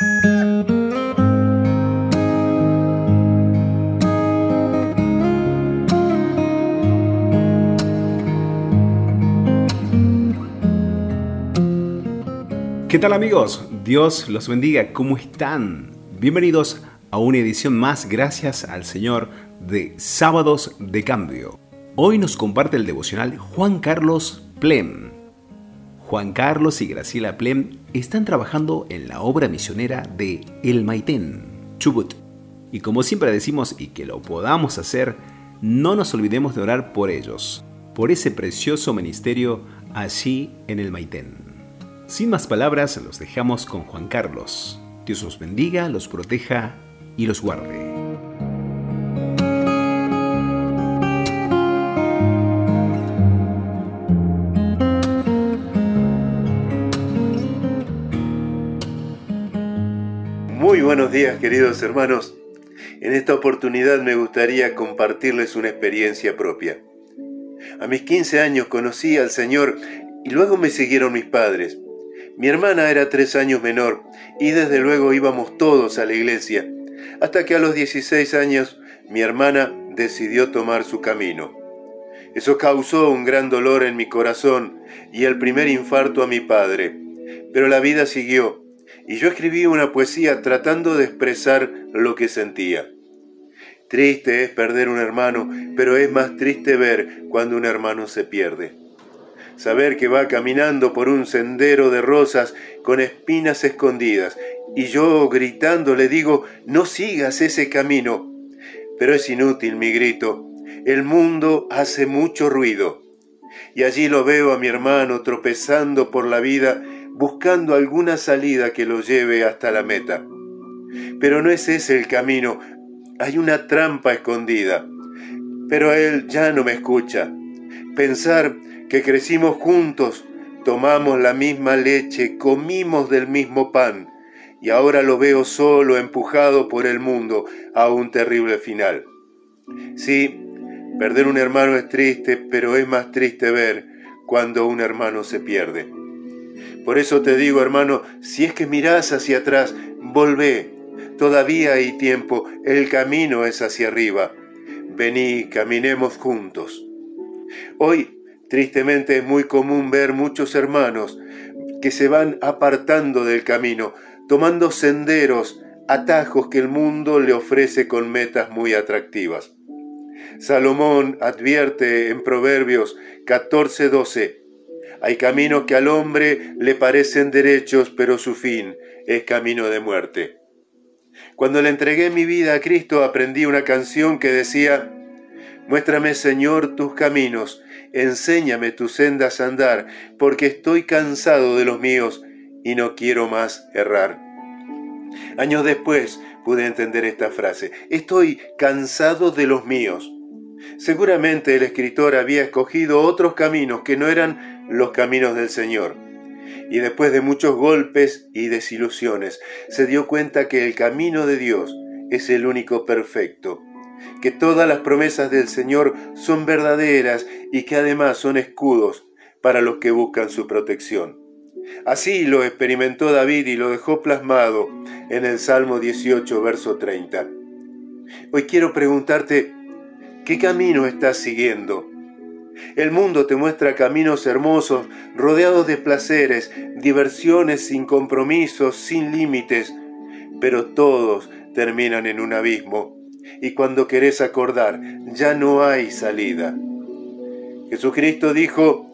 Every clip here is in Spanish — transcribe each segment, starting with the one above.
¿Qué tal amigos? Dios los bendiga. ¿Cómo están? Bienvenidos a una edición más, gracias al Señor, de Sábados de Cambio. Hoy nos comparte el devocional Juan Carlos Plem. Juan Carlos y Graciela Plem están trabajando en la obra misionera de El Maitén, Chubut. Y como siempre decimos y que lo podamos hacer, no nos olvidemos de orar por ellos, por ese precioso ministerio allí en el Maitén. Sin más palabras, los dejamos con Juan Carlos. Dios los bendiga, los proteja y los guarde. Buenos días queridos hermanos. En esta oportunidad me gustaría compartirles una experiencia propia. A mis 15 años conocí al Señor y luego me siguieron mis padres. Mi hermana era tres años menor y desde luego íbamos todos a la iglesia, hasta que a los 16 años mi hermana decidió tomar su camino. Eso causó un gran dolor en mi corazón y el primer infarto a mi padre. Pero la vida siguió y yo escribí una poesía tratando de expresar lo que sentía. Triste es perder un hermano, pero es más triste ver cuando un hermano se pierde saber que va caminando por un sendero de rosas con espinas escondidas, y yo gritando le digo, no sigas ese camino. Pero es inútil mi grito, el mundo hace mucho ruido. Y allí lo veo a mi hermano tropezando por la vida, buscando alguna salida que lo lleve hasta la meta. Pero no es ese el camino, hay una trampa escondida. Pero él ya no me escucha. Pensar que crecimos juntos, tomamos la misma leche, comimos del mismo pan, y ahora lo veo solo, empujado por el mundo a un terrible final. Sí, perder un hermano es triste, pero es más triste ver cuando un hermano se pierde. Por eso te digo, hermano, si es que mirás hacia atrás, volvé. Todavía hay tiempo, el camino es hacia arriba. Vení, caminemos juntos. Hoy Tristemente es muy común ver muchos hermanos que se van apartando del camino, tomando senderos, atajos que el mundo le ofrece con metas muy atractivas. Salomón advierte en Proverbios 14:12, hay caminos que al hombre le parecen derechos, pero su fin es camino de muerte. Cuando le entregué mi vida a Cristo aprendí una canción que decía, Muéstrame, Señor, tus caminos, enséñame tus sendas a andar, porque estoy cansado de los míos y no quiero más errar. Años después pude entender esta frase, estoy cansado de los míos. Seguramente el escritor había escogido otros caminos que no eran los caminos del Señor. Y después de muchos golpes y desilusiones, se dio cuenta que el camino de Dios es el único perfecto que todas las promesas del Señor son verdaderas y que además son escudos para los que buscan su protección. Así lo experimentó David y lo dejó plasmado en el Salmo 18, verso 30. Hoy quiero preguntarte, ¿qué camino estás siguiendo? El mundo te muestra caminos hermosos, rodeados de placeres, diversiones sin compromisos, sin límites, pero todos terminan en un abismo y cuando querés acordar, ya no hay salida. Jesucristo dijo,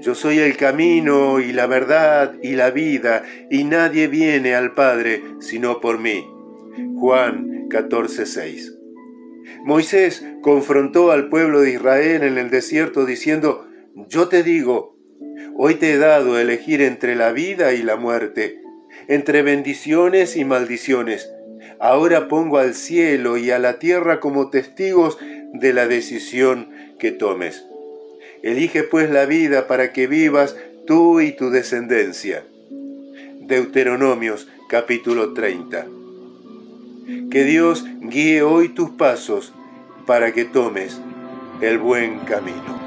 yo soy el camino y la verdad y la vida, y nadie viene al Padre sino por mí. Juan 14:6. Moisés confrontó al pueblo de Israel en el desierto diciendo, yo te digo, hoy te he dado elegir entre la vida y la muerte, entre bendiciones y maldiciones. Ahora pongo al cielo y a la tierra como testigos de la decisión que tomes. Elige pues la vida para que vivas tú y tu descendencia. Deuteronomios capítulo 30. Que Dios guíe hoy tus pasos para que tomes el buen camino.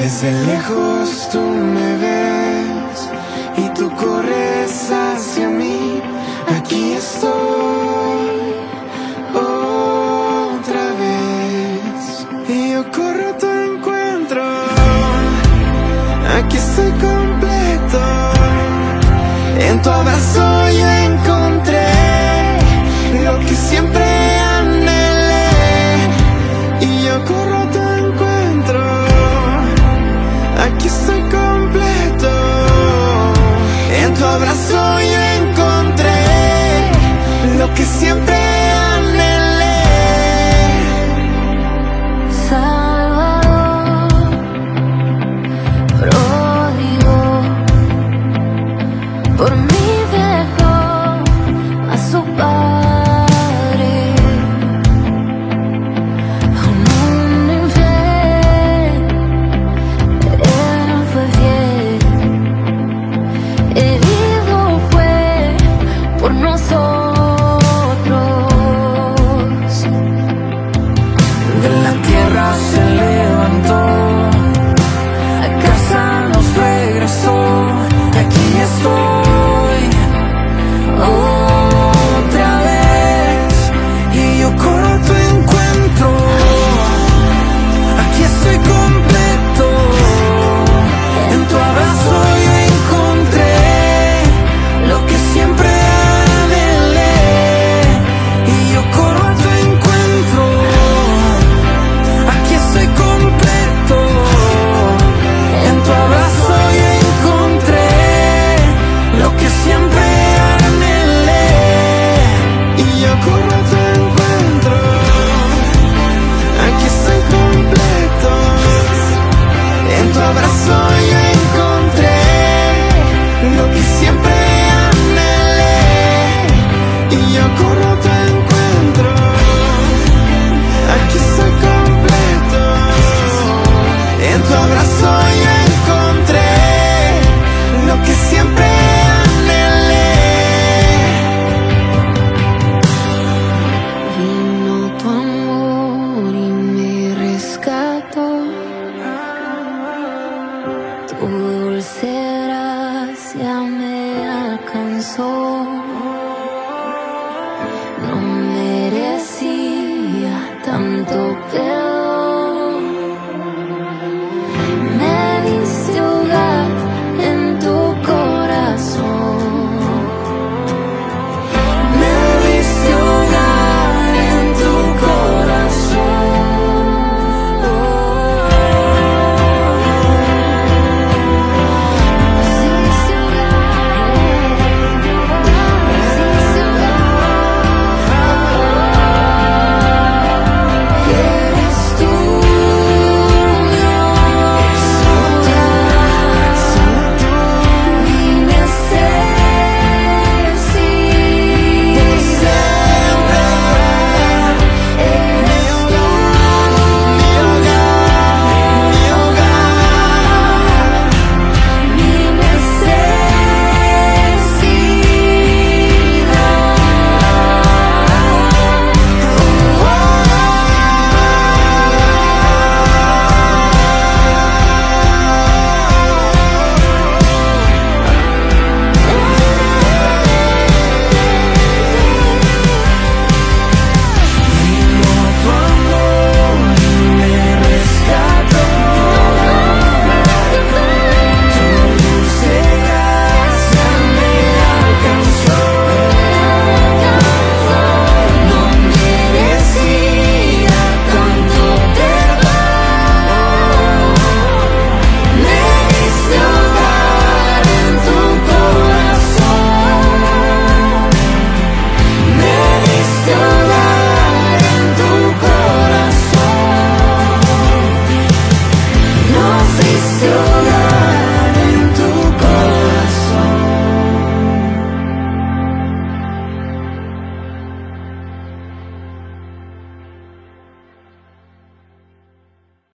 Desde lejos tú me ves y tú corres hacia mí. Aquí estoy otra vez y yo corro a tu encuentro. Aquí estoy completo en tu abrazo. Yeah. dulce gracia me alcanzó.